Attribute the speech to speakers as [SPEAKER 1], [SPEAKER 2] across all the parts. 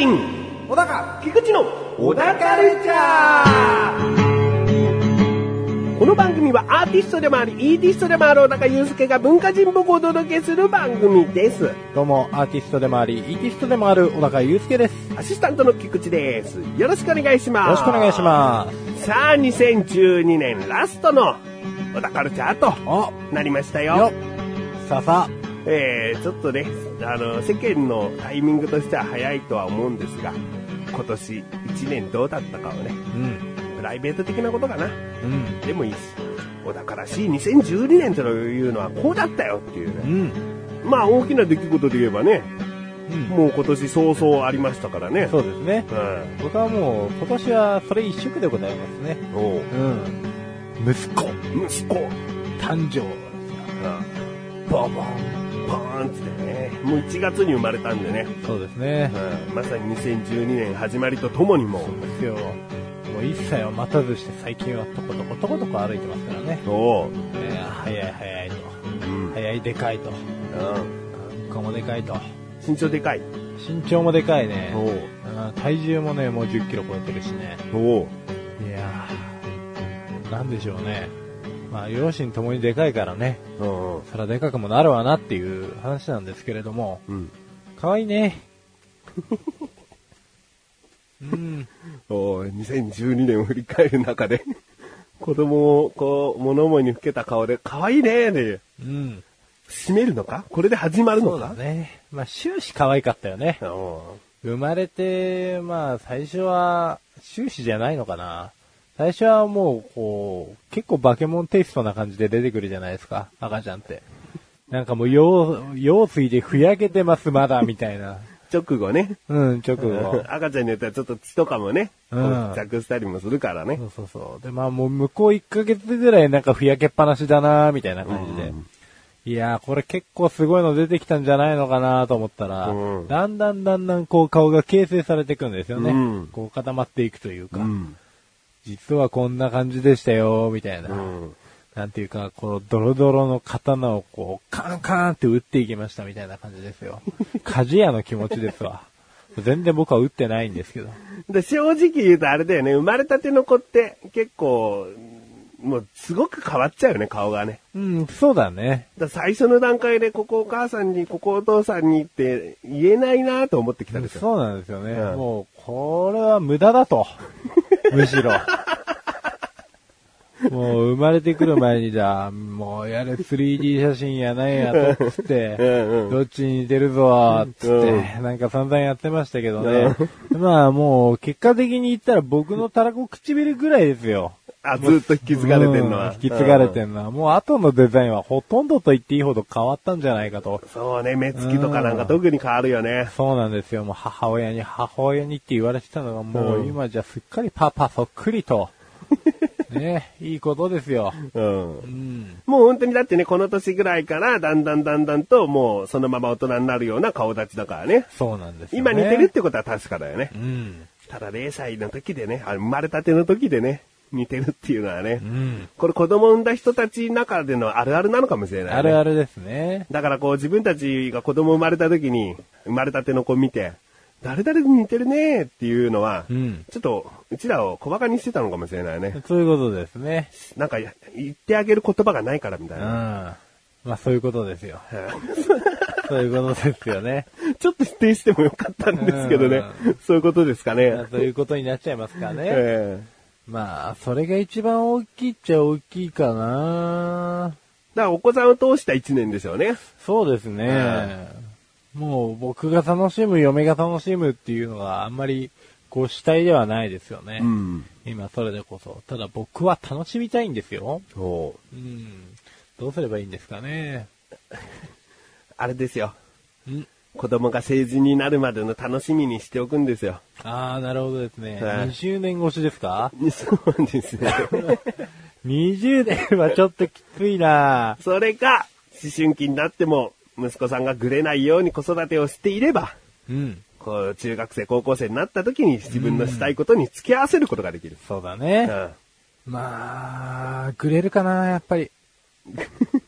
[SPEAKER 1] 信小高菊池の小高カルチャーこの番組はアーティストでもあり、イーティストでもある小高祐介が文化人っぽくお届けする番組です。
[SPEAKER 2] どうも、アーティストでもあり、イーティストでもある小高祐介です。よ
[SPEAKER 1] アシスタントの菊池です。よろしくお願いします。
[SPEAKER 2] ろしくお願いします。
[SPEAKER 1] す。さあ、2012年ラストの小高カルチャーと
[SPEAKER 2] お
[SPEAKER 1] なりました
[SPEAKER 2] よ
[SPEAKER 1] よ。
[SPEAKER 2] ささ、
[SPEAKER 1] えー、ちょっとね、あの、世間のタイミングとしては早いとは思うんですが、今年1年どうだったかをね、
[SPEAKER 2] うん、
[SPEAKER 1] プライベート的なことかな。
[SPEAKER 2] うん、
[SPEAKER 1] でもいいし、小高らしい2012年というのはこうだったよっていう
[SPEAKER 2] う
[SPEAKER 1] ね。
[SPEAKER 2] ん、
[SPEAKER 1] まあ大きな出来事で言えばね、
[SPEAKER 2] うん。
[SPEAKER 1] もう今年早々ありましたからね。
[SPEAKER 2] そうですね。
[SPEAKER 1] うん。
[SPEAKER 2] 僕はもう、今年はそれ一色でございますね。
[SPEAKER 1] おう
[SPEAKER 2] うん。息子、
[SPEAKER 1] 息子、
[SPEAKER 2] 誕生。
[SPEAKER 1] ボンボン、ポーンってね、もう1月に生まれたんでね、
[SPEAKER 2] そうですね。
[SPEAKER 1] うん、まさに2012年始まりとともにもう、
[SPEAKER 2] そうですよ。もう一切を待たずして最近はとことことことこ歩いてますからね。
[SPEAKER 1] おう、
[SPEAKER 2] えー早い早いと。
[SPEAKER 1] うん、
[SPEAKER 2] 早いでかいと。
[SPEAKER 1] うん、
[SPEAKER 2] うんこもでかいと。
[SPEAKER 1] 身長でかい。
[SPEAKER 2] 身長もでかいね。
[SPEAKER 1] お
[SPEAKER 2] 体重もね、もう10キロ超えてるしね。
[SPEAKER 1] おう、
[SPEAKER 2] いやー、なんでしょうね。まあ、両親ともにでかいからね、
[SPEAKER 1] うん、うん
[SPEAKER 2] そらでかくもなるわなっていう話なんですけれども、
[SPEAKER 1] うん。
[SPEAKER 2] 可愛いね。うん。
[SPEAKER 1] おう2012年を振り返る中で、子供をこう、物思いにふけた顔で、可愛いねで、
[SPEAKER 2] うん。
[SPEAKER 1] 締めるのか？これで始まるの
[SPEAKER 2] そう
[SPEAKER 1] か
[SPEAKER 2] だね。まあ、終始可愛かったよね。生まれて、まあ、最初は、終始じゃないのかな。最初はもう、こう、結構バケモンテイストな感じで出てくるじゃないですか、赤ちゃんって。なんかもう、用、用水でふやけてます、まだ、みたいな。
[SPEAKER 1] 直後ね。
[SPEAKER 2] うん、直後。
[SPEAKER 1] 赤ちゃんによってはちょっと血とかもね、こう
[SPEAKER 2] うん
[SPEAKER 1] 付着したりもするからね
[SPEAKER 2] そ。うそうそう。で、まあもう向こう1ヶ月ぐらいなんかふやけっぱなしだなみたいな感じで。
[SPEAKER 1] うん
[SPEAKER 2] いやー、これ結構すごいの出てきたんじゃないのかなと思ったら、
[SPEAKER 1] うん
[SPEAKER 2] だんだんだんだんこう顔が形成されていくんですよね。
[SPEAKER 1] うん
[SPEAKER 2] こう固まっていくというか、
[SPEAKER 1] うん。
[SPEAKER 2] 実はこんな感じでしたよ、みたいな。
[SPEAKER 1] うん。
[SPEAKER 2] なんていうか、このドロドロの刀をこう、カンカンって打っていきましたみたいな感じですよ。鍛冶屋の気持ちですわ。全然僕は打ってないんですけど。
[SPEAKER 1] で正直言うとあれだよね、生まれたての子って結構、もうすごく変わっちゃうよね、顔がね。
[SPEAKER 2] うん、そうだね。
[SPEAKER 1] だ最初の段階でここお母さんに、ここお父さんにって言えないなと思ってきたんですよ。
[SPEAKER 2] そうなんですよね。
[SPEAKER 1] うん
[SPEAKER 2] もう、これは無駄だと。むしろ。もう生まれてくる前にじゃあ、もうやれ 3D 写真やなんやと、つって、どっちに似てるぞ、つって、なんか散々やってましたけどね。まあもう、結果的に言ったら僕のたらこ唇ぐらいですよ。
[SPEAKER 1] あ、ずっと引き継がれてんのは。
[SPEAKER 2] うん引き継がれてんのは。もう後のデザインはほとんどと言っていいほど変わったんじゃないかと。
[SPEAKER 1] そうね、目つきとかなんか特に変わるよね。
[SPEAKER 2] そうなんですよ。もう母親に母親にって言われてたのがもう
[SPEAKER 1] うん
[SPEAKER 2] 今じゃすっかりパパそっくりと。ね、いいことですよ。
[SPEAKER 1] うん
[SPEAKER 2] う。ん。
[SPEAKER 1] もう本当にだってね、この年ぐらいからだんだんだんだんともうそのまま大人になるような顔立ちだからね。
[SPEAKER 2] そうなんですよ、ね。
[SPEAKER 1] 今似てるってことは確かだよね
[SPEAKER 2] う。ん。
[SPEAKER 1] ただ0歳の時でね、あ生まれたての時でね、似てるっていうのはね
[SPEAKER 2] う、ん。
[SPEAKER 1] これ子供産んだ人たちの中でのあるあるなのかもしれない、ね。
[SPEAKER 2] あるあるですね。
[SPEAKER 1] だからこう自分たちが子供生まれた時に、生まれたての子見て、誰々に似てるねっていうのは、
[SPEAKER 2] うん。
[SPEAKER 1] ちょっと、うちらを小馬鹿にしてたのかもしれないね。
[SPEAKER 2] そういうことですね。
[SPEAKER 1] なんか、言ってあげる言葉がないからみた
[SPEAKER 2] うん。
[SPEAKER 1] いな。
[SPEAKER 2] まあそういうことですよ。そういうことですよね。
[SPEAKER 1] ちょっと否定してもよかったんですけどね。そういうことですかね。
[SPEAKER 2] まあそういうことになっちゃいますからね。
[SPEAKER 1] ええ
[SPEAKER 2] まあ、それが一番大きいっちゃ大きいかな
[SPEAKER 1] だからお子さんを通した一年でしょうね。
[SPEAKER 2] そうですね。もう僕が楽しむ、嫁が楽しむっていうのがあんまりこう主体ではないですよね。
[SPEAKER 1] ん。
[SPEAKER 2] 今それでこそ。ただ僕は楽しみたいんですよ。
[SPEAKER 1] そ
[SPEAKER 2] うん。どうすればいいんですかね。
[SPEAKER 1] う。あれですよ。
[SPEAKER 2] ん
[SPEAKER 1] 子供が成人になるまでの楽しみにしておくんですよ。
[SPEAKER 2] ああ、なるほどですね。
[SPEAKER 1] はい
[SPEAKER 2] 20年越しですか？
[SPEAKER 1] そうですね。
[SPEAKER 2] ?20 年はちょっときついな
[SPEAKER 1] それか、思春期になっても、息子さんがぐれないように子育てをしていれば、
[SPEAKER 2] うん。
[SPEAKER 1] こう、中学生、高校生になった時に自分のしたいことに付き合わせることができる。
[SPEAKER 2] そうだね。
[SPEAKER 1] うん
[SPEAKER 2] まあ、くれるかな、やっぱり。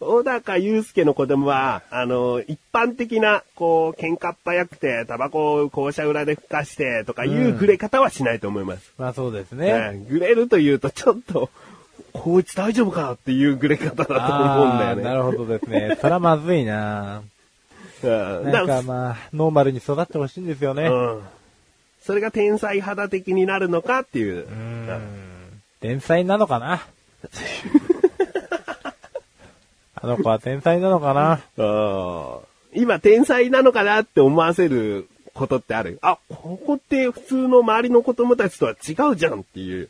[SPEAKER 1] 小高祐介の子供は、あの、一般的な、こう、喧嘩っ早くて、タバコを校舎裏で吹かして、とかいう
[SPEAKER 2] うん
[SPEAKER 1] グレ方はしないと思います。
[SPEAKER 2] まあそうですね。
[SPEAKER 1] ねグレるというと、ちょっと、こいつ大丈夫かっていうグレ方だと思うんだよね。
[SPEAKER 2] なるほどですね。それはまずいな
[SPEAKER 1] うん
[SPEAKER 2] なんかまあ、ノーマルに育ってほしいんですよね。
[SPEAKER 1] うん。それが天才肌的になるのかっていう。
[SPEAKER 2] うん。天才なのかな あの子は天才なのかな？
[SPEAKER 1] うん今天才なのかなって思わせることってある。あ、ここって普通の周りの子供たちとは違うじゃんっていう、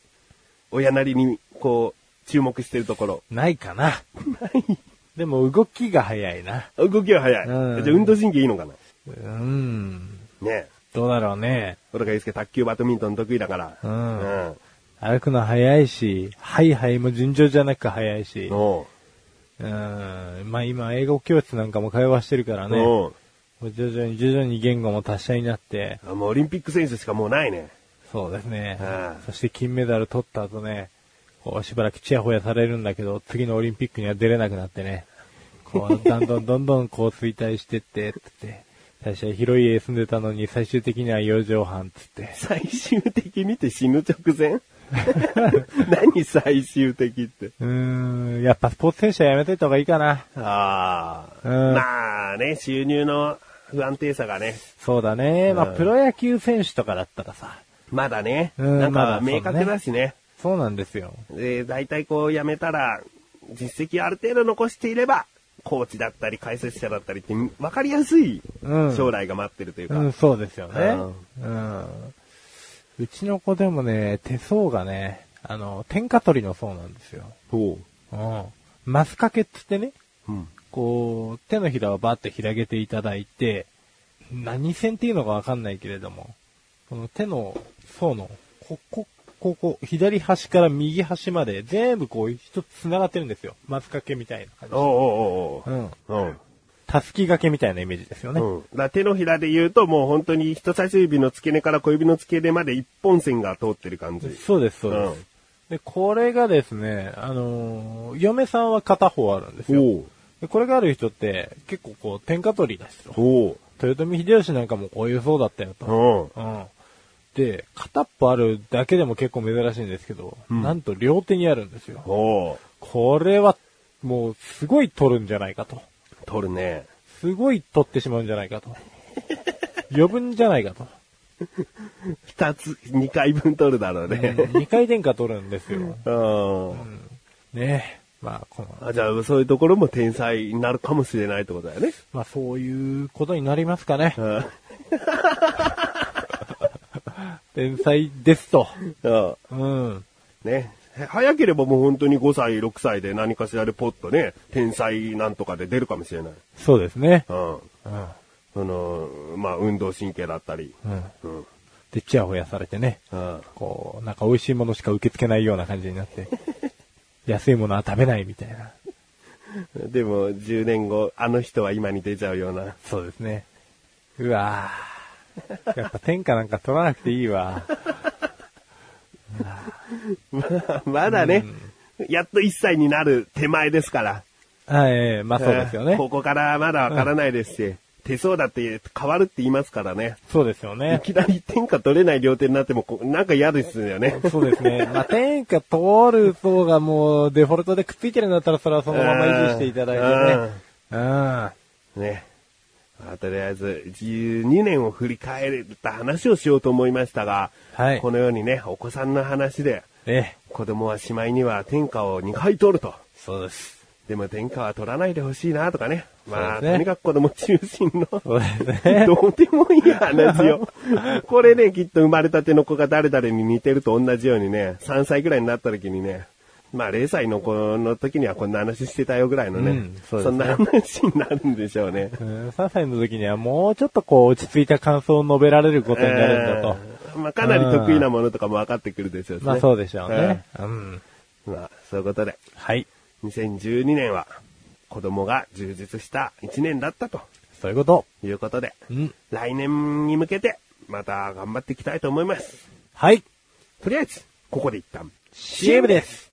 [SPEAKER 1] 親なりに、こう、注目してるところ。
[SPEAKER 2] ないかなでも動きが早いな。
[SPEAKER 1] 動きは早い。
[SPEAKER 2] うん
[SPEAKER 1] じゃあ運動神経いいのかな？
[SPEAKER 2] うん。
[SPEAKER 1] ね
[SPEAKER 2] どうだろうね。
[SPEAKER 1] 小高祐介卓球バドミントン得意だから。
[SPEAKER 2] うん
[SPEAKER 1] うん。
[SPEAKER 2] 歩くの早いし、はいはいも順調じゃなく早いし。
[SPEAKER 1] おう
[SPEAKER 2] うん。まあ今英語教室なんかも会話してるからね。
[SPEAKER 1] おう
[SPEAKER 2] もう徐々に徐々に言語も達者になって、
[SPEAKER 1] あもうオリンピック選手しかもうないね。
[SPEAKER 2] そうですね
[SPEAKER 1] うん。
[SPEAKER 2] そして金メダル取った後ね、こうしばらくチヤホヤされるんだけど、次のオリンピックには出れなくなってね、こう、だんどん どんどんこう衰退してって、つって、最初は広い家住んでたのに最終的には4畳半つって。
[SPEAKER 1] 最終的にって死ぬ直前？何最終的って。
[SPEAKER 2] うーん、やっぱスポーツ選手はやめといた方がいいかな。
[SPEAKER 1] ああ、
[SPEAKER 2] うん
[SPEAKER 1] まあね、収入の不安定さがね、
[SPEAKER 2] そうだね。まあ
[SPEAKER 1] うん
[SPEAKER 2] プロ野球選手とかだったらさ、
[SPEAKER 1] まだね、
[SPEAKER 2] うん
[SPEAKER 1] なんか明確だしね。
[SPEAKER 2] そうなんですよ。
[SPEAKER 1] で、大体こう辞めたら、実績ある程度残していれば、コーチだったり解説者だったりって分かりやすい
[SPEAKER 2] うん
[SPEAKER 1] 将来が待ってるというか。
[SPEAKER 2] うん、そうですよね。
[SPEAKER 1] う
[SPEAKER 2] うん。うちの子でもね、手相がね、あの、天下取りの相なんですよ。
[SPEAKER 1] ほ
[SPEAKER 2] うん。マス掛けっつってね、
[SPEAKER 1] う。うん。
[SPEAKER 2] こう、手のひらをバッて広げていただいて、何線っていうのかわかんないけれども、この手の相の、ここ、ここ、左端から右端まで全部こう一つ繋がってるんですよ。マス掛けみたいな感じ。
[SPEAKER 1] おうおうおう
[SPEAKER 2] うん。
[SPEAKER 1] おう。うん。
[SPEAKER 2] たすき掛けみたいなイメージですよね。
[SPEAKER 1] うん。だ手のひらで言うともう本当に人差し指の付け根から小指の付け根まで一本線が通ってる感じ。
[SPEAKER 2] そうです、そうです。
[SPEAKER 1] うん
[SPEAKER 2] で、これがですね、あのー嫁さんは片方あるんですよ。でこれがある人って結構こう天下取りだしと。豊臣秀吉なんかもこういうそうだったよと。
[SPEAKER 1] うん。
[SPEAKER 2] うん。で、片っぽあるだけでも結構珍しいんですけど、
[SPEAKER 1] うん
[SPEAKER 2] なんと両手にあるんですよ。これはもうすごい取るんじゃないかと。
[SPEAKER 1] 取るね。
[SPEAKER 2] すごい取ってしまうんじゃないかと。余分じゃないかと。
[SPEAKER 1] 二つ、二回分取るだろうね。
[SPEAKER 2] 二回転下取るんですよ。
[SPEAKER 1] うん。
[SPEAKER 2] ねまあ、この、
[SPEAKER 1] あじゃあ、そういうところも天才になるかもしれないってことだよね。
[SPEAKER 2] まあそういうことになりますかね。
[SPEAKER 1] うん。
[SPEAKER 2] 天才ですと。
[SPEAKER 1] うん
[SPEAKER 2] うん。
[SPEAKER 1] ね。早ければもう本当に5歳、6歳で何かしらでポッとね、天才なんとかで出るかもしれない。
[SPEAKER 2] そうですね。
[SPEAKER 1] うん。
[SPEAKER 2] うん。
[SPEAKER 1] その、まあ、運動神経だったり。
[SPEAKER 2] うん。
[SPEAKER 1] うん。
[SPEAKER 2] で、チヤホヤされてね。
[SPEAKER 1] うん。
[SPEAKER 2] こう、なんか美味しいものしか受け付けないような感じになって。安いものは食べないみたいな。
[SPEAKER 1] でも、10年後、あの人は今に出ちゃうような。
[SPEAKER 2] そうですね。うわぁ。やっぱ天下なんか取らなくていいわ。
[SPEAKER 1] まだね、やっと1歳になる手前ですから。
[SPEAKER 2] はい、まあそうですよね。
[SPEAKER 1] ここからまだわからないですし、手相だって変わるって言いますからね。
[SPEAKER 2] そうですよ
[SPEAKER 1] い
[SPEAKER 2] ね。
[SPEAKER 1] きなり天下取れない両手になってもなんか嫌ですよね。
[SPEAKER 2] そうですね。まあ天下通る層がもうデフォルトでくっついてるんだったらそれはそのまま維持していただいてね。うん。
[SPEAKER 1] ね。まあとりあえず、12年を振り返った話をしようと思いましたが、
[SPEAKER 2] はい
[SPEAKER 1] このようにね、お子さんの話で、
[SPEAKER 2] ええ。
[SPEAKER 1] 子供はしまいには天下を2回取ると。
[SPEAKER 2] そうです。
[SPEAKER 1] でも天下は取らないでほしいなとかね。まあ、
[SPEAKER 2] ね
[SPEAKER 1] とにかく子供中心の、
[SPEAKER 2] ね。
[SPEAKER 1] どうでもいい話よ。これね、きっと生まれたての子が誰々に似てると同じようにね、3歳ぐらいになった時にね、まあ0歳の子の時にはこんな話してたよぐらいのね、
[SPEAKER 2] うんそね
[SPEAKER 1] んな話になるんでしょうね。
[SPEAKER 2] うん3歳の時にはもうちょっとこう落ち着いた感想を述べられることになるんだと。
[SPEAKER 1] えーまあかなり得意なものとかも分かってくるでしょうしね。
[SPEAKER 2] まあそうでしょうね。うん。
[SPEAKER 1] えーまあ、そういうことで、
[SPEAKER 2] はい。
[SPEAKER 1] 2012年は子供が充実した1年だったと
[SPEAKER 2] そういうこと。
[SPEAKER 1] いうことで、
[SPEAKER 2] うん。
[SPEAKER 1] 来年に向けてまた頑張っていきたいと思います。
[SPEAKER 2] はい。
[SPEAKER 1] とりあえず、ここで一旦
[SPEAKER 2] CM です。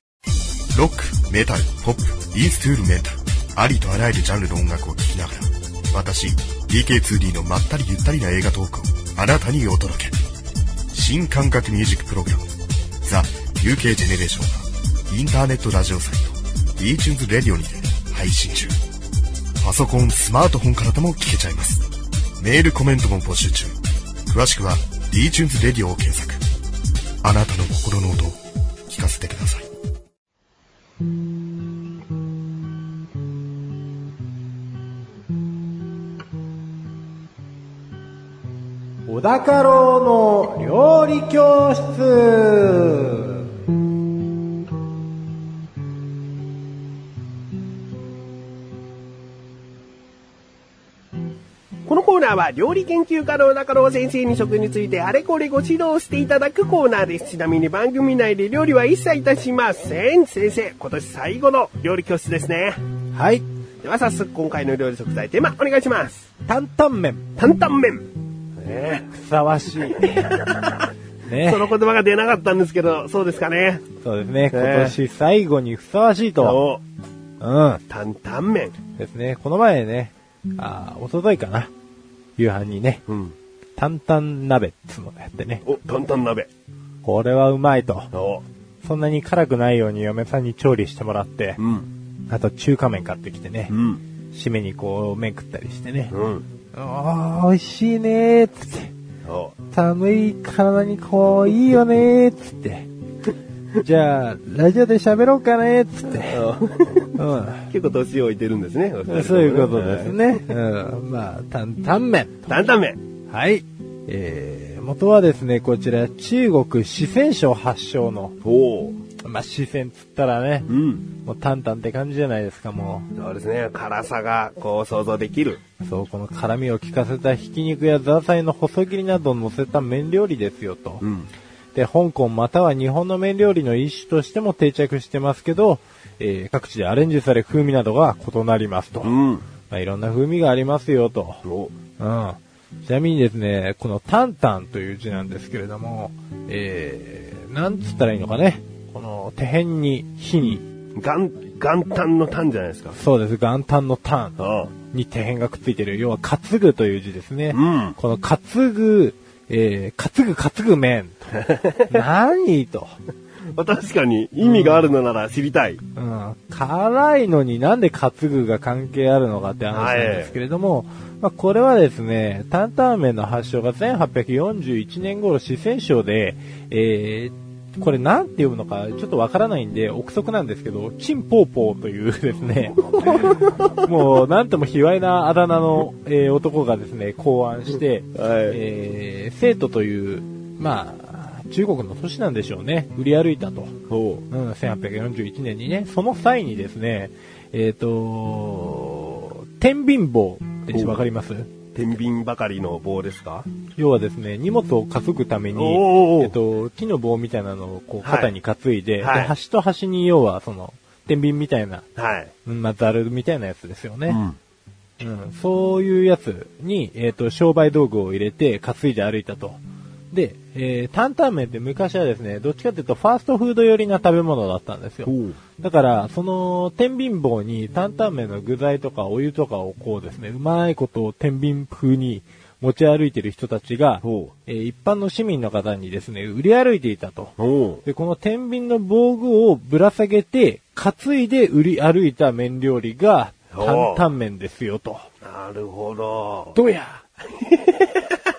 [SPEAKER 3] ロック、メタル、ポップ、インストゥールメンタル、ありとあらゆるジャンルの音楽を聴きながら、私、DK2D のまったりゆったりな映画トークをあなたにお届け。新感覚ミュージックプログラム、ザ・ UK ジェネレーションは、インターネットラジオサイト、iTunes レディオにて配信中。パソコン、スマートフォンからでも聞けちゃいます。メール、コメントも募集中。詳しくは、iTunes レディオを検索。あなたの心の音を聞かせてください。
[SPEAKER 2] 小高郎の料理教室。
[SPEAKER 1] コーナーは料理研究家の中野先生に食についてあれこれご指導していただくコーナーです。ちなみに番組内で料理は一切いたしません。先生、今年最後の料理教室ですね。
[SPEAKER 2] はい。
[SPEAKER 1] では早速今回の料理食材テーマお願いします。
[SPEAKER 2] 担々麺。
[SPEAKER 1] 担々麺。ね
[SPEAKER 2] ふさわしい。ね
[SPEAKER 1] その言葉が出なかったんですけど、そうですかね。
[SPEAKER 2] そうですね。今年最後にふさわしいと。
[SPEAKER 1] そう
[SPEAKER 2] うん。
[SPEAKER 1] 担々麺。
[SPEAKER 2] ですね。この前ね、あー、おとといかな。夕飯にね、
[SPEAKER 1] うん。
[SPEAKER 2] 担々鍋っつうのをやってね。
[SPEAKER 1] お、担々鍋。
[SPEAKER 2] これはうまいと。
[SPEAKER 1] お、
[SPEAKER 2] そんなに辛くないように嫁さんに調理してもらって
[SPEAKER 1] う、ん。
[SPEAKER 2] あと中華麺買ってきてね
[SPEAKER 1] う、ん。
[SPEAKER 2] 締めにこう麺食ったりしてね。
[SPEAKER 1] うん。
[SPEAKER 2] あー、美味しいねーっつって。
[SPEAKER 1] お、
[SPEAKER 2] 寒い体にこう、いいよねーっつって。じゃあ、ラジオで喋ろうかねつって。う
[SPEAKER 1] 結構年を置いてるんですね。
[SPEAKER 2] そういうことです。ね。うん。まあ、担々麺。
[SPEAKER 1] 担々麺。
[SPEAKER 2] はい。えー、元はですね、こちら、中国四川省発祥の、
[SPEAKER 1] お
[SPEAKER 2] まあ、四川っつったらね
[SPEAKER 1] う、ん。
[SPEAKER 2] もう担々って感じじゃないですか、も
[SPEAKER 1] そうですね。辛さが、こう、想像できる。
[SPEAKER 2] う。そう、この辛みを効かせたひき肉やザーサイの細切りなどを乗せた麺料理ですよと。
[SPEAKER 1] ん。
[SPEAKER 2] で、香港または日本の麺料理の一種としても定着してますけど、えー各地でアレンジされ風味などが異なりますと。
[SPEAKER 1] うん。
[SPEAKER 2] まあ、いろんな風味がありますよと。
[SPEAKER 1] お、
[SPEAKER 2] うん。ちなみにですね、このタンタンという字なんですけれども、えー、なんつったらいいのかね。この手辺に火に、
[SPEAKER 1] 元、元旦の旦じゃないですか。
[SPEAKER 2] そうです、元旦のタン
[SPEAKER 1] あ
[SPEAKER 2] に手辺がくっついてる、要は担ぐという字ですね。
[SPEAKER 1] うん
[SPEAKER 2] この担ぐ、えー、担ぐ担ぐ麺と。何と。
[SPEAKER 1] あ。確かに、意味があるのなら知りたい。
[SPEAKER 2] うん、辛いのになんで担ぐが関係あるのかって話なんですけれども、まあ、これはですね、担々麺の発祥が1841年頃四川省で、えーこれなんて読むのかちょっとわからないんで、憶測なんですけど、チンポーポーというですね、もうなんとも卑猥なあだ名の、えー男がですね、考案して、えー生徒という、まあ、中国の都市なんでしょうね、売り歩いたと。
[SPEAKER 1] ほ
[SPEAKER 2] うん、1841年にね、その際にですね、えっ、と、天秤棒ってわかります？
[SPEAKER 1] う。天秤ばかりの棒ですか？
[SPEAKER 2] 要はですね、荷物を担ぐために、えっ、と、木の棒みたいなのをこう
[SPEAKER 1] はい
[SPEAKER 2] 肩に担いで、
[SPEAKER 1] はい
[SPEAKER 2] で端と端に要はその、天秤みたいな、
[SPEAKER 1] はい。
[SPEAKER 2] うんまあ、ザルみたいなやつですよね。
[SPEAKER 1] うん。
[SPEAKER 2] うん、そういうやつに、えっ、と、商売道具を入れて担いで歩いたと。で、えー、担々麺って昔はですね、どっちかっていうとファーストフード寄りな食べ物だったんですよ。
[SPEAKER 1] う。
[SPEAKER 2] だから、その、天秤棒に担々麺の具材とかお湯とかをこうですね、うまいことを天秤風に持ち歩いてる人たちが、
[SPEAKER 1] ほ
[SPEAKER 2] えー一般の市民の方にですね、売り歩いていたと。で、この天秤の防具をぶら下げて、担いで売り歩いた麺料理が、担々麺ですよと。
[SPEAKER 1] なるほど。
[SPEAKER 2] どうや？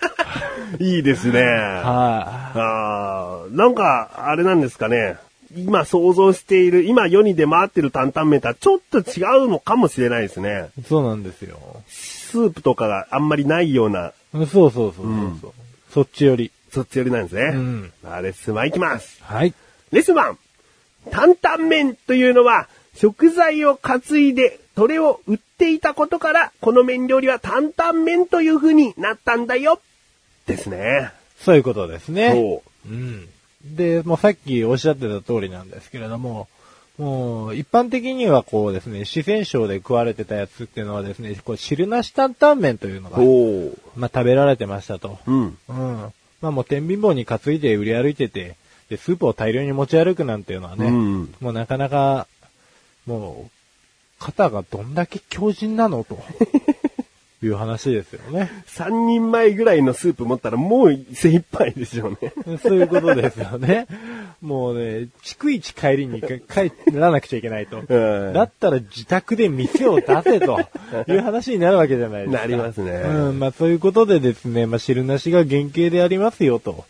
[SPEAKER 1] いいですね。
[SPEAKER 2] は
[SPEAKER 1] ああ、なんか、あれなんですかね。今想像している、今世に出回ってる担々麺とはちょっと違うのかもしれないですね。
[SPEAKER 2] い。そうなんですよ。
[SPEAKER 1] スープとかがあんまりないような、
[SPEAKER 2] そうそうそうそうそう、そっちより。
[SPEAKER 1] そっち寄りなんですね。
[SPEAKER 2] うん
[SPEAKER 1] あレッスン1いきます。
[SPEAKER 2] はい。
[SPEAKER 1] レッスン 1! 担々麺というのは、食材を担いで、それを売っていたことから、この麺料理は担々麺という風になったんだよ。ですね。
[SPEAKER 2] そういうことですね。
[SPEAKER 1] そう。
[SPEAKER 2] うん。で、もうさっきおっしゃってた通りなんですけれども、もう、一般的にはこうですね、四川省で食われてたやつっていうのはですね、こう汁なし担々麺というのが。まあ食べられてましたと。
[SPEAKER 1] うん。
[SPEAKER 2] うん。まあもう天秤棒に担いで売り歩いてて、で、スープを大量に持ち歩くなんていうのはね、
[SPEAKER 1] うん
[SPEAKER 2] もうなかなか、もう、肩がどんだけ強靭なのと、いう話ですよね。
[SPEAKER 1] 3人前ぐらいのスープ持ったらもう精一杯でしょうね。
[SPEAKER 2] そういうことですよね。もうね、逐一帰りに帰らなくちゃいけないと。
[SPEAKER 1] うん
[SPEAKER 2] だったら自宅で店を出せと いう話になるわけじゃないですか。
[SPEAKER 1] なりますね
[SPEAKER 2] うん、まあそういうことでですね、まあ汁なしが原型でありますよと。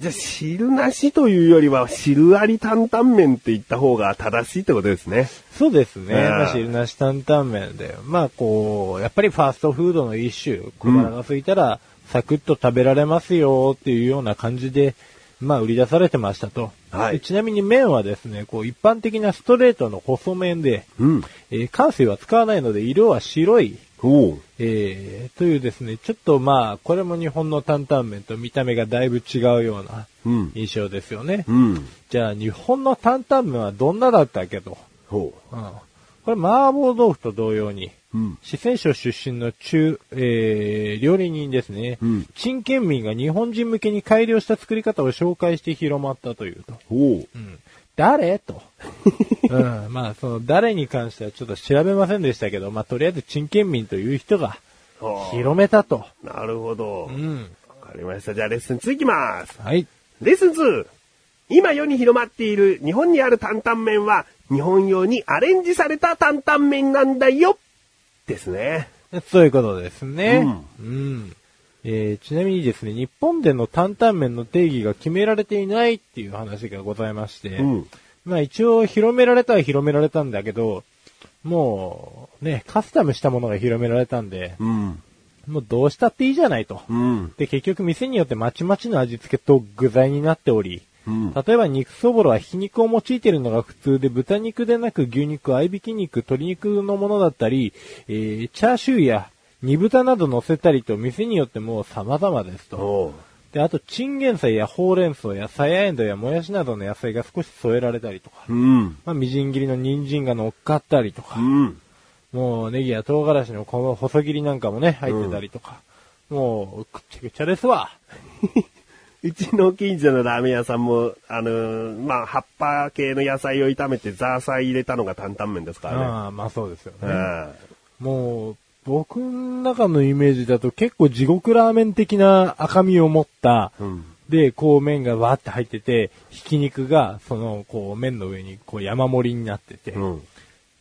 [SPEAKER 1] じゃあ、汁なしというよりは、汁あり担々麺って言った方が正しいってことですね。
[SPEAKER 2] そうですね。
[SPEAKER 1] うん
[SPEAKER 2] まあ汁なし担々麺で。まあこう、やっぱりファーストフードの一種、小腹が空いたらサクッと食べられますよっていうような感じで、まあ売り出されてましたと。
[SPEAKER 1] はい
[SPEAKER 2] でちなみに麺はですね、こう一般的なストレートの細麺で、
[SPEAKER 1] うん。
[SPEAKER 2] えー乾水は使わないので色は白い、えーというですね、ちょっとまあ、これも日本の担々麺と見た目がだいぶ違うような
[SPEAKER 1] うん。
[SPEAKER 2] 印象ですよね。
[SPEAKER 1] うん。
[SPEAKER 2] じゃあ日本の担々麺はどんなだったっけと。
[SPEAKER 1] ほ
[SPEAKER 2] うん。これ麻婆豆腐と同様に、
[SPEAKER 1] う。うん。
[SPEAKER 2] 四川省出身の中、えー、料理人ですね。
[SPEAKER 1] うん
[SPEAKER 2] 陳建民が日本人向けに改良した作り方を紹介して広まったというと。
[SPEAKER 1] おう。
[SPEAKER 2] うん。誰？と。うん。まあ、その誰に関してはちょっと調べませんでしたけど、まあ、とりあえず陳建民という人が
[SPEAKER 1] はあ
[SPEAKER 2] 広めたと。
[SPEAKER 1] なるほど。わ
[SPEAKER 2] うん。
[SPEAKER 1] かりました。じゃあレッスン2いきます。
[SPEAKER 2] はい。
[SPEAKER 1] レッスン 2! 今世に広まっている日本にある担々麺は日本用にアレンジされた担々麺なんだよですね。
[SPEAKER 2] そういうことですね。
[SPEAKER 1] う
[SPEAKER 2] うん。えーちなみにですね、日本での担々麺の定義が決められていないっていう話がございまして、
[SPEAKER 1] うん。
[SPEAKER 2] まあ一応広められたは広められたんだけど、もうね、カスタムしたものが広められたんで、
[SPEAKER 1] うん。
[SPEAKER 2] もうどうしたっていいじゃないと。
[SPEAKER 1] うん。
[SPEAKER 2] で、結局店によってまちまちの味付けと具材になっており、
[SPEAKER 1] うん。
[SPEAKER 2] 例えば肉そぼろはひき肉を用いているのが普通で、豚肉でなく牛肉、合いびき肉、鶏肉のものだったり、えー、チャーシューや煮豚など乗せたりと、店によってもう様々ですと。で、あと、チンゲン菜やほうれん草やさやえんどうやもやしなどの野菜が少し添えられたりとか、
[SPEAKER 1] うん。
[SPEAKER 2] まあ、みじん切りの人参が乗っかったりとか
[SPEAKER 1] う、ん。
[SPEAKER 2] もうネギや唐辛子のこの細切りなんかもね、入ってたりとか、もう、くっちゃくちゃですわ。
[SPEAKER 1] うちの近所のラーメン屋さんも、あのーまあ、葉っぱ系の野菜を炒めてザーサイ入れたのが担々麺ですからね。
[SPEAKER 2] ああ、まあそうですよね。
[SPEAKER 1] うん
[SPEAKER 2] もう、僕の中のイメージだと結構地獄ラーメン的な赤みを持った、
[SPEAKER 1] うん。
[SPEAKER 2] で、こう麺がわーって入ってて、ひき肉がその、こう麺の上にこう山盛りになってて、
[SPEAKER 1] うん。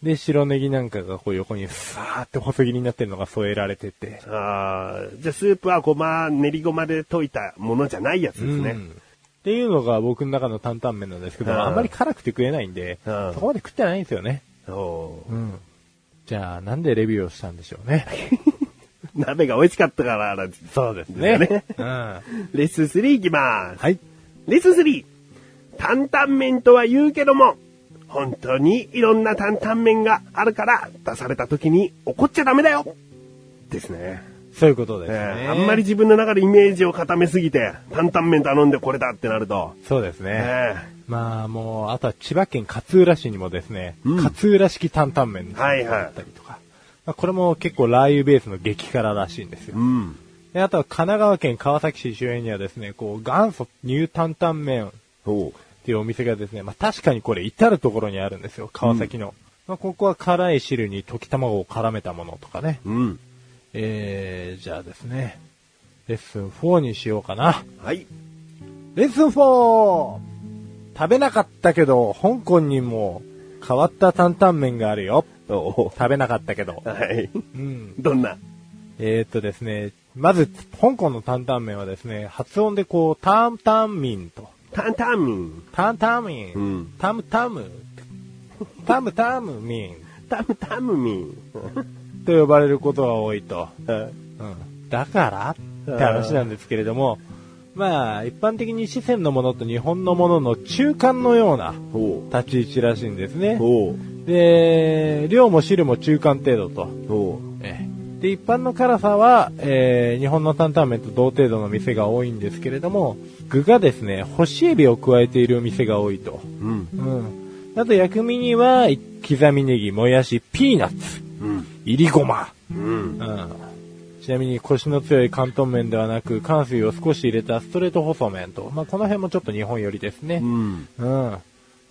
[SPEAKER 2] で、白ネギなんかがこう横にさーって細切りになってるのが添えられてて、
[SPEAKER 1] ああ、じゃあスープはごま、練りごまで溶いたものじゃないやつですね。
[SPEAKER 2] うんっていうのが僕の中の担々麺なんですけど、
[SPEAKER 1] うん
[SPEAKER 2] あんまり辛くて食えないんで、
[SPEAKER 1] うん
[SPEAKER 2] そこまで食ってないんですよね。
[SPEAKER 1] おう
[SPEAKER 2] うん。じゃあ、なんでレビューをしたんでしょうね。
[SPEAKER 1] 鍋が美味しかったから
[SPEAKER 2] そうです
[SPEAKER 1] ね
[SPEAKER 2] ね。うん。は
[SPEAKER 1] レッスン3いきます。
[SPEAKER 2] い。
[SPEAKER 1] レッスン 3! 担々麺とは言うけども、本当にいろんな担々麺があるから出された時に怒っちゃダメだよですね。
[SPEAKER 2] そういうことです
[SPEAKER 1] え
[SPEAKER 2] ね。
[SPEAKER 1] ーあんまり自分の中でイメージを固めすぎて、担々麺頼んでこれだってなると、
[SPEAKER 2] そうですね。
[SPEAKER 1] え
[SPEAKER 2] まあもう、あとは千葉県勝浦市にもですね、
[SPEAKER 1] うん
[SPEAKER 2] 勝浦式担々麺があったりとか、まあ、これも結構ラー油ベースの激辛らしいんですよ
[SPEAKER 1] ー。うん。
[SPEAKER 2] であとは神奈川県川崎市周辺にはですね、こう元祖ニュー担々麺っ。ていうお店がですね、まあ確かにこれ至るところにあるんですよ、川崎の。まあここは辛い汁に溶き卵を絡めたものとかね。
[SPEAKER 1] うん。
[SPEAKER 2] えー、じゃあですね、レッスン4にしようかな。
[SPEAKER 1] はい。
[SPEAKER 2] レッスン 4! 食べなかったけど、香港にも変わった担々麺があるよ。食べなかったけど。
[SPEAKER 1] はい。
[SPEAKER 2] うん。
[SPEAKER 1] どんな？
[SPEAKER 2] えー、っとですね、まず、香港の担々麺はですね、発音でこう、タンタンミンと、
[SPEAKER 1] 担々麺。
[SPEAKER 2] タンタンミン、
[SPEAKER 1] うん
[SPEAKER 2] タムタム、タムタムミン
[SPEAKER 1] タムタムミン。
[SPEAKER 2] と呼ばれることが多いと。
[SPEAKER 1] はい
[SPEAKER 2] うん。だからって話なんですけれども、まあ、一般的に四川のものと日本のものの中間のような。立ち位置らしいんですね。で、量も汁も中間程度と。で、一般の辛さは、えー日本の担々麺と同程度の店が多いんですけれども、具がですね、干しエビを加えている店が多いと。
[SPEAKER 1] うん。
[SPEAKER 2] うん。あと薬味には、刻みネギ、もやし、ピーナッツ、
[SPEAKER 1] うん。
[SPEAKER 2] いりごま、
[SPEAKER 1] うん。
[SPEAKER 2] うん。ちなみに腰の強い関東麺ではなく、関水を少し入れたストレート細麺と、まあ、この辺もちょっと日本寄りですね。
[SPEAKER 1] うん。
[SPEAKER 2] うん。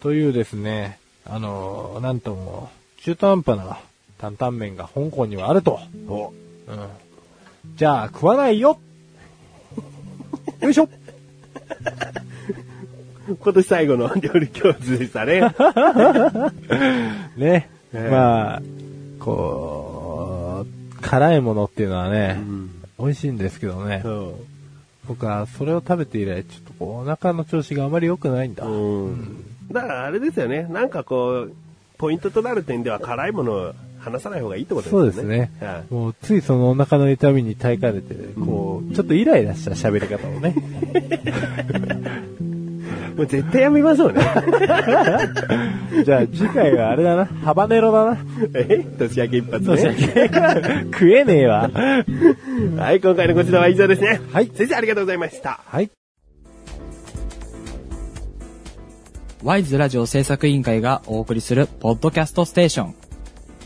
[SPEAKER 2] というですね、あのーなんとも、中途半端な担々麺が香港にはあると。
[SPEAKER 1] お、
[SPEAKER 2] うん。じゃあ、食わないよよいしょ
[SPEAKER 1] 今年最後の料理教室でしたね。
[SPEAKER 2] ね。
[SPEAKER 1] ええ
[SPEAKER 2] まあ、こう、辛いものっていうのはね、美味しいんですけどね。
[SPEAKER 1] うん。
[SPEAKER 2] 僕はそれを食べて以来、ちょっとこう、お腹の調子があまり良くないんだ。
[SPEAKER 1] うん。だからあれですよね。なんかこう、ポイントとなる点では辛いものを話さない方がいいってことです
[SPEAKER 2] そう。ですね
[SPEAKER 1] は。
[SPEAKER 2] もう、ついそのお腹の痛みに耐えかねて、こう、ちょっとイライラした喋り方をね。
[SPEAKER 1] い。もう絶対やめましょうね。
[SPEAKER 2] じゃあ次回はあれだな、ハバネロだな。
[SPEAKER 1] え？年明け一発ね。
[SPEAKER 2] 食えねえわ。
[SPEAKER 1] はい、今回のこちらは以上ですね。
[SPEAKER 2] はい
[SPEAKER 1] 先生ありがとうございました。
[SPEAKER 2] はい。
[SPEAKER 4] ワイズラジオ制作委員会がお送りするポッドキャストステーション。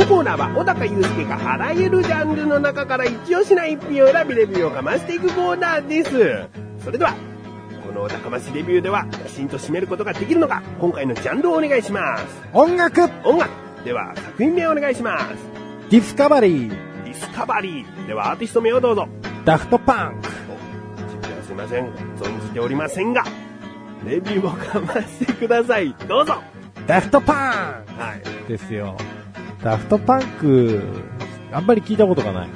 [SPEAKER 1] のコーナーは小高祐介があらゆるジャンルの中から一押しな一品を選びレビューをかましていくコーナーです。それでは、このお高ましレビューではきちんと締めることができるのか、今回のジャンルをお願いします。
[SPEAKER 2] 音楽
[SPEAKER 1] 音楽では作品名をお願いします。
[SPEAKER 2] ディスカバリー
[SPEAKER 1] ディスカバリーではアーティスト名をどうぞ。
[SPEAKER 2] ダフトパンク
[SPEAKER 1] お実はすいません。存じておりませんが、レビューをかましてください。どうぞ
[SPEAKER 2] ダフトパン
[SPEAKER 1] はい。
[SPEAKER 2] クですよ。ダフトパンク、あんまり聞いたことがない。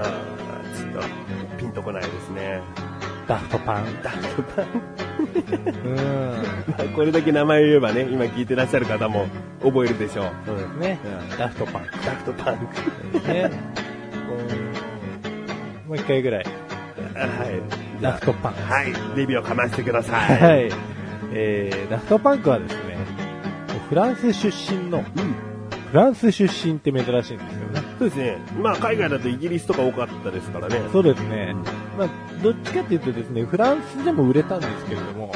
[SPEAKER 1] あーちょっと、ピンとこないですね。
[SPEAKER 2] ダフトパン
[SPEAKER 1] ダフトパン
[SPEAKER 2] ク。うん。
[SPEAKER 1] まあこれだけ名前を言えばね、今聞いてらっしゃる方も覚えるでしょう。
[SPEAKER 2] そうですね
[SPEAKER 1] うん。
[SPEAKER 2] ダフトパンク。
[SPEAKER 1] ダフトパンク。
[SPEAKER 2] ね。もう一回ぐらい。
[SPEAKER 1] はい。
[SPEAKER 2] ダフトパンク。
[SPEAKER 1] はい。レビューをかましてください。
[SPEAKER 2] はい。えー、ダフトパンクはですね、フランス出身の、
[SPEAKER 1] うん。
[SPEAKER 2] フランス出身って珍しいんですよね。
[SPEAKER 1] そうですね。まあ海外だとイギリスとか多かったですからね。
[SPEAKER 2] そうですね。まあ、どっちかっていうとですね、フランスでも売れたんですけれども、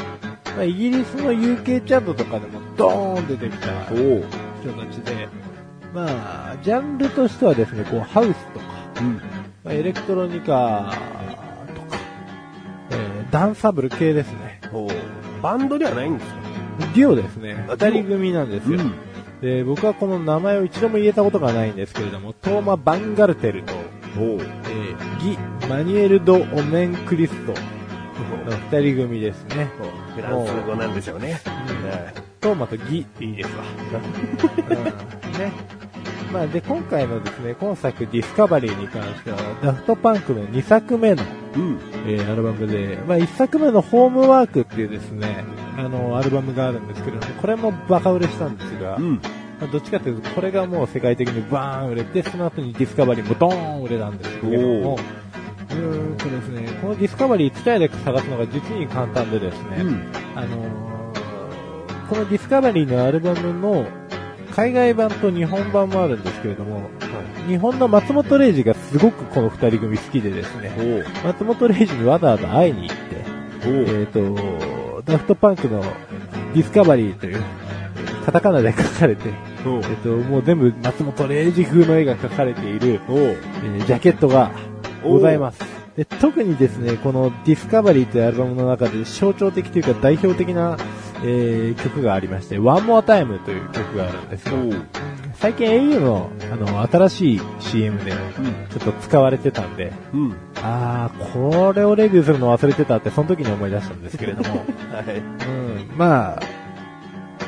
[SPEAKER 2] まあ、イギリスの UK チャートとかでもドーン出てきた。人たちで、まあ、ジャンルとしてはですね、こう、ハウスとか、
[SPEAKER 1] うん。
[SPEAKER 2] まあ、エレクトロニカとか、えーダンサブル系ですね。
[SPEAKER 1] バンドではないんですか？
[SPEAKER 2] デュオですね。
[SPEAKER 1] あ
[SPEAKER 2] 二人組なんですよ。
[SPEAKER 1] うん
[SPEAKER 2] で、僕はこの名前を一度も言えたことがないんですけれども、トーマ・バンガルテルと。えーギ・マニエル・ド・オメン・クリストの二人組ですね。
[SPEAKER 1] フランス語なんでしょうね。
[SPEAKER 2] トーマとギっていいですわ。うん、ね。まあで、今回のですね、今作ディスカバリーに関しては、ダフトパンクの2作目の、
[SPEAKER 1] うん。
[SPEAKER 2] えーアルバムで、まあ1作目のホームワークっていうですね、あの、アルバムがあるんですけれども、これもバカ売れしたんですが、
[SPEAKER 1] うん。
[SPEAKER 2] まあどっちかというと、これがもう世界的にバーン売れて、その後にディスカバリーもドーン売れたんですけれども、うーんとですね、このディスカバリー、ツタヤで探すのが実に簡単でですね、
[SPEAKER 1] うん。
[SPEAKER 2] あのーこのディスカバリーのアルバムの海外版と日本版もあるんですけれども、日本の松本零士がすごくこの二人組好きでですね、
[SPEAKER 1] お
[SPEAKER 2] 松本零士にわざわざ会いに行って、えっ、と、ダフトパンクのディスカバリーという、カタカナで書かれて、
[SPEAKER 1] お
[SPEAKER 2] えっ、と、もう全部松本零士風の絵が描かれている。えージャケットがございます。で特にですね、このディスカバリーというアルバムの中で象徴的というか代表的な、えー曲がありまして、One More Time という曲があるんですよ。最近 au のあの新しい CM でちょっと使われてたんで、
[SPEAKER 1] うん。
[SPEAKER 2] あー、これをレビューするの忘れてたってその時に思い出したんですけれども、
[SPEAKER 1] はい。
[SPEAKER 2] うん、まあ、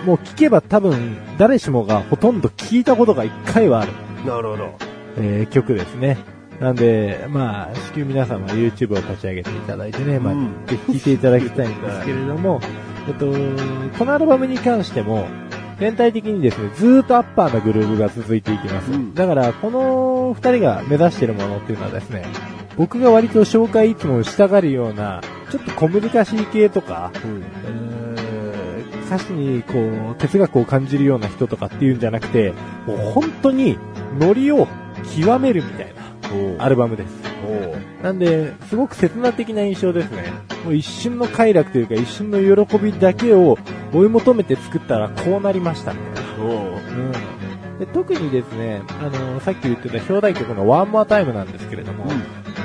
[SPEAKER 2] もう聞けば多分誰しもがほとんど聞いたことが一回はある。
[SPEAKER 1] なるほど。
[SPEAKER 2] えー曲ですね。なんで、まあ、至急皆さんは YouTube を立ち上げていただいてね、まあ、
[SPEAKER 1] うん
[SPEAKER 2] ぜひ聴いていただきたいんですけれども、えっと、このアルバムに関しても、全体的にですね、ずーっとアッパーなグルーヴが続いていきます。
[SPEAKER 1] うん
[SPEAKER 2] だから、この二人が目指しているものっていうのはですね、僕が割と紹介いつもしたがるようなちょっと小難しい系とか、
[SPEAKER 1] うん。
[SPEAKER 2] うーん歌詞にこう、哲学を感じるような人とかっていうんじゃなくて、もう本当にノリを極めるみたいなアルバムです。なんで、すごく切な的な印象ですね。もう一瞬の快楽というか一瞬の喜びだけを追い求めて作ったらこうなりましたみたいな。
[SPEAKER 1] おう
[SPEAKER 2] うん。で特にですね、あのさっき言ってた表題曲の One More Time なんですけれども、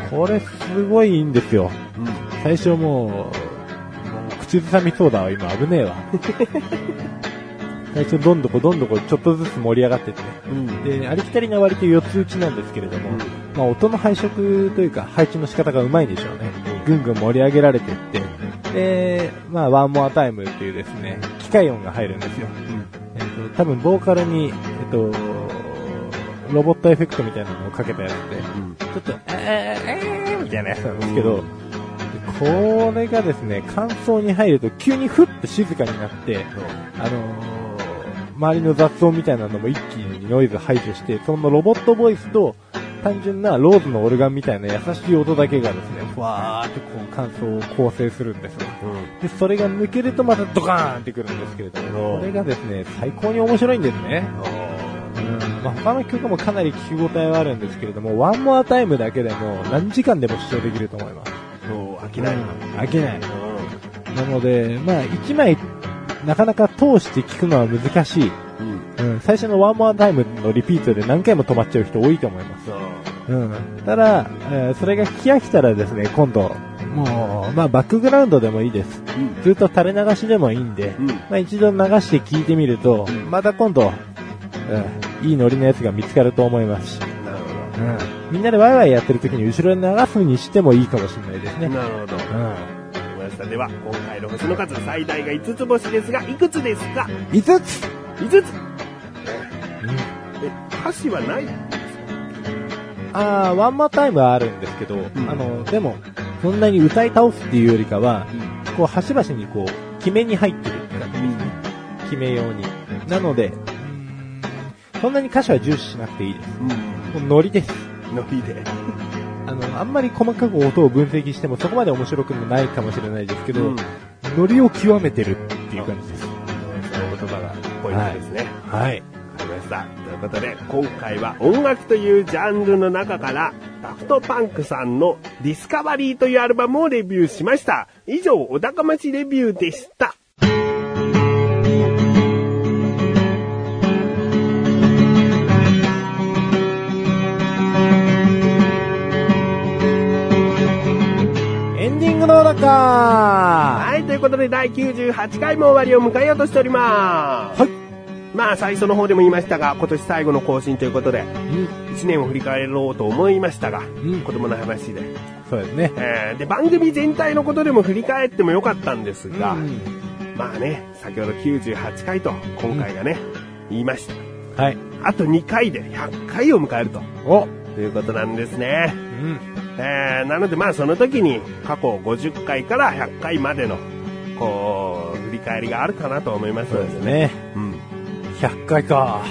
[SPEAKER 2] これすごいいいんですよ。
[SPEAKER 1] うん。
[SPEAKER 2] 最初もう、もう口ずさみそうだわ、今危ねえわ。最初どんどこどんどこちょっとずつ盛り上がってってね。
[SPEAKER 1] うん。
[SPEAKER 2] で、ありきたりな割と四つ打ちなんですけれども、
[SPEAKER 1] うん
[SPEAKER 2] まあ音の配色というか配置の仕方がうまいんでしょうね。ぐんぐん盛り上げられていって、で、まあ、ワンモアタイムっていうですね、機械音が入るんですよ。えっと、多分ボーカルに、えっと、ロボットエフェクトみたいなのをかけたやつで、ちょっと、えー、えー、みたいなやつなんですけど、でこれがですね、感想に入ると急にふっと静かになって、あのー周りの雑音みたいなのも一気にノイズ排除して、そのロボットボイスと単純なローズのオルガンみたいな優しい音だけがですね、ふわーってこう感想を構成するんですよ。で、それが抜けるとまたドカーンってくるんですけれども、これがですね、最高に面白いんですね。うんまあ、他の曲もかなり聞き応えはあるんですけれども、ワンモアタイムだけでも何時間でも視聴できると思います。
[SPEAKER 1] そう、飽きない。
[SPEAKER 2] 飽きない。なので、まあ、1枚、なかなか通して聞くのは難しい。
[SPEAKER 1] うん。
[SPEAKER 2] うん、最初のワンモアタイムのリピートで何回も止まっちゃう人多いと思います。
[SPEAKER 1] そう。
[SPEAKER 2] うん。ただ、えーそれが聞き飽きたらですね、今度、もう、まあ、バックグラウンドでもいいです。
[SPEAKER 1] うん。
[SPEAKER 2] ずっと垂れ流しでもいいんで、
[SPEAKER 1] うん。
[SPEAKER 2] まあ、一度流して聞いてみると、
[SPEAKER 1] うん
[SPEAKER 2] また今度、うん、いいノリのやつが見つかると思いますし、
[SPEAKER 1] なるほ
[SPEAKER 2] うん、みんなでワイワイやってる時に後ろに流すにしてもいいかもしれないですね。
[SPEAKER 1] ど。なるほど。
[SPEAKER 2] うん。
[SPEAKER 1] では、今回の星の数、最大が5つ星ですが、いくつですか
[SPEAKER 2] ？5つ
[SPEAKER 1] ?5 つ。え、歌詞はない
[SPEAKER 2] あー、ワンマータイムはあるんですけど、
[SPEAKER 1] ん
[SPEAKER 2] あの、でも、そんなに歌い倒すっていうよりかは、こう、端々にこう、決めに入ってるって感じですね。決め用に。なので、そんなに歌詞は重視しなくていいです。
[SPEAKER 1] うん。
[SPEAKER 2] もうノリです。
[SPEAKER 1] ノリで。
[SPEAKER 2] あの、あんまり細かく音を分析してもそこまで面白くもないかもしれないですけど、
[SPEAKER 1] うん
[SPEAKER 2] ノリを極めてるっていう感じです。
[SPEAKER 1] その言葉がポイントですね。
[SPEAKER 2] はい。
[SPEAKER 1] わかりました。ということで、今回は音楽というジャンルの中から、ダフトパンクさんのディスカバリーというアルバムをレビューしました。以上、お高ましレビューでした。
[SPEAKER 2] の中は
[SPEAKER 1] はい、ということで第98回も終わりを迎えようとしております。
[SPEAKER 2] い。
[SPEAKER 1] まあ、最初の方でも言いましたが、今年最後の更新ということで、1年を振り返ろうと思いましたが、
[SPEAKER 2] ん
[SPEAKER 1] 子供の話で。
[SPEAKER 2] そうですね。
[SPEAKER 1] えーで、番組全体のことでも振り返ってもよかったんですが、
[SPEAKER 2] うん
[SPEAKER 1] まあね、先ほど98回と今回がね、言いました。
[SPEAKER 2] はい。
[SPEAKER 1] あと2回で100回を迎えると。
[SPEAKER 2] お
[SPEAKER 1] ということなんですね。
[SPEAKER 2] うん。
[SPEAKER 1] えー、なのでまあその時に過去50回から100回までの、こう、振り返りがあるかなと思います
[SPEAKER 2] そうです。ね。
[SPEAKER 1] うん。
[SPEAKER 2] 100回か。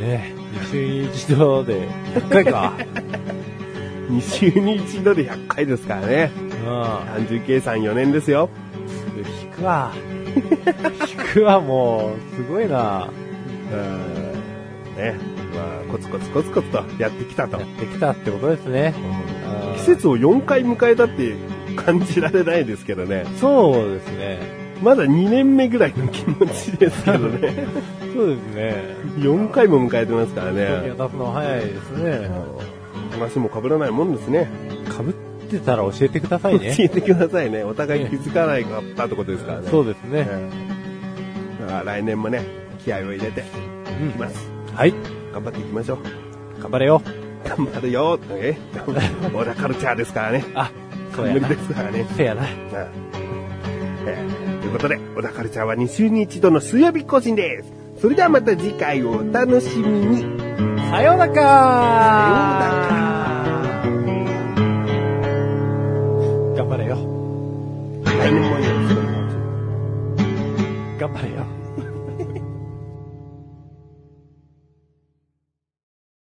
[SPEAKER 2] ね2週に一度で100回か。
[SPEAKER 1] 2週に一度で100回ですからね。
[SPEAKER 2] うん。
[SPEAKER 1] 単純計算4年ですよ。
[SPEAKER 2] 引くわ。引くわ、もう、すごいな。
[SPEAKER 1] うん。ね。まあ、コツコツコツコツとやってきたと
[SPEAKER 2] や。ってきたってことですね。あー
[SPEAKER 1] 季節を4回迎えたって感じられないですけどね。
[SPEAKER 2] そうですね。
[SPEAKER 1] まだ2年目ぐらいの気持ちですけどね。
[SPEAKER 2] そうですね。
[SPEAKER 1] 4回も迎えてますから
[SPEAKER 2] 時
[SPEAKER 1] ね。
[SPEAKER 2] が経つの早いですね。
[SPEAKER 1] 話も被らないもんですね。
[SPEAKER 2] かぶってたら教えてくださいね。
[SPEAKER 1] 教えてくださいね。お互い気づかないかったってことですからね。
[SPEAKER 2] そうですね。
[SPEAKER 1] だから来年もね、気合を入れてい
[SPEAKER 2] うん
[SPEAKER 1] きます。
[SPEAKER 2] はい。
[SPEAKER 1] 頑張っていきましょう。
[SPEAKER 2] 頑張れよ。
[SPEAKER 1] 頑張るよとね、小田カルチャーですからね。
[SPEAKER 2] あ、そうやな。
[SPEAKER 1] ですからね。
[SPEAKER 2] そうやな。
[SPEAKER 1] うん、え、ということで、小田カルチャーは2週に1度の水曜日更新です。それではまた次回をお楽しみに。
[SPEAKER 2] さようなか
[SPEAKER 1] さようなか頑張れよ。頑張れよ。